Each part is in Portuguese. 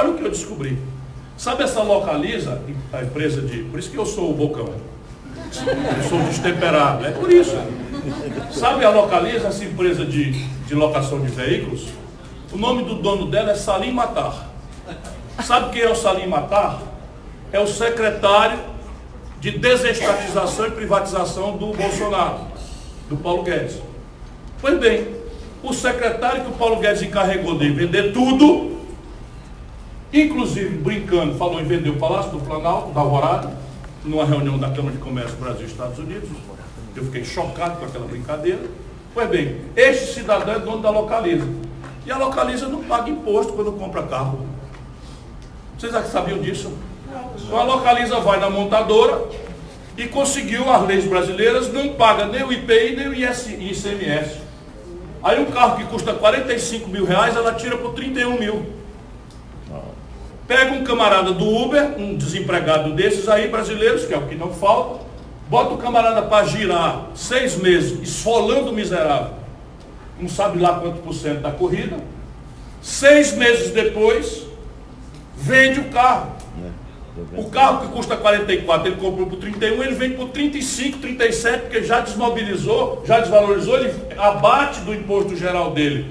Olha o que eu descobri. Sabe essa localiza, a empresa de. Por isso que eu sou o bocão. Eu sou destemperado, é por isso. Sabe a localiza, essa empresa de, de locação de veículos? O nome do dono dela é Salim Matar. Sabe quem é o Salim Matar? É o secretário de desestatização e privatização do Bolsonaro, do Paulo Guedes. Pois bem, o secretário que o Paulo Guedes encarregou de vender tudo, inclusive brincando, falou em vender o Palácio do Planalto, da Alvorada, numa reunião da Câmara de Comércio Brasil e Estados Unidos. Eu fiquei chocado com aquela brincadeira. Pois bem, este cidadão é dono da Localiza. E a Localiza não paga imposto quando compra carro. Vocês já sabiam disso? Então a Localiza vai na montadora e conseguiu as leis brasileiras, não paga nem o IPI nem o ICMS. Aí um carro que custa 45 mil reais, ela tira por 31 mil. Pega um camarada do Uber, um desempregado desses aí, brasileiros, que é o que não falta, bota o camarada para girar seis meses, esfolando o miserável, não sabe lá quanto por cento da corrida, seis meses depois, vende o carro. O carro que custa 44, ele comprou por 31, ele vende por 35, 37, porque já desmobilizou, já desvalorizou, ele abate do imposto geral dele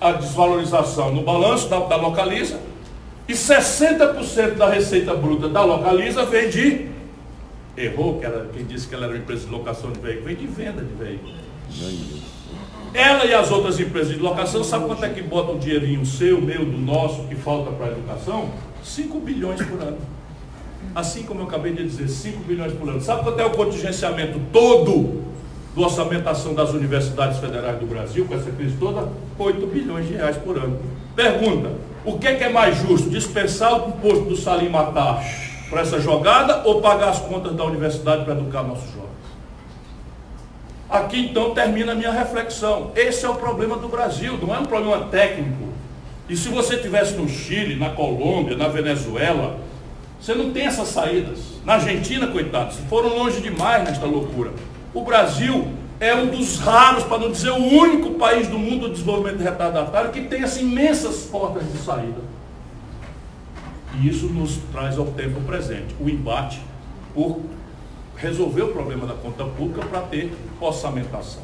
a desvalorização no balanço da, da localiza, e 60% da receita bruta da localiza vem de. Errou, que era, quem disse que ela era uma empresa de locação de veículos, vem de venda de veículos. Ela e as outras empresas de locação, sabe quanto é que bota o dinheirinho seu, meu, do nosso, que falta para a educação? 5 bilhões por ano. Assim como eu acabei de dizer, 5 bilhões por ano. Sabe quanto é o contingenciamento todo do orçamentação das universidades federais do Brasil, com essa crise toda? 8 bilhões de reais por ano. Pergunta, o que é, que é mais justo? Dispensar o imposto do Salim Matar para essa jogada ou pagar as contas da universidade para educar nossos jovens? Aqui então termina a minha reflexão. Esse é o problema do Brasil, não é um problema técnico. E se você estivesse no Chile, na Colômbia, na Venezuela, você não tem essas saídas. Na Argentina, coitados, foram longe demais nesta loucura. O Brasil é um dos raros, para não dizer o único país do mundo do desenvolvimento retardatário que tem essas imensas portas de saída. E isso nos traz ao tempo presente o embate por resolver o problema da conta pública para ter orçamentação.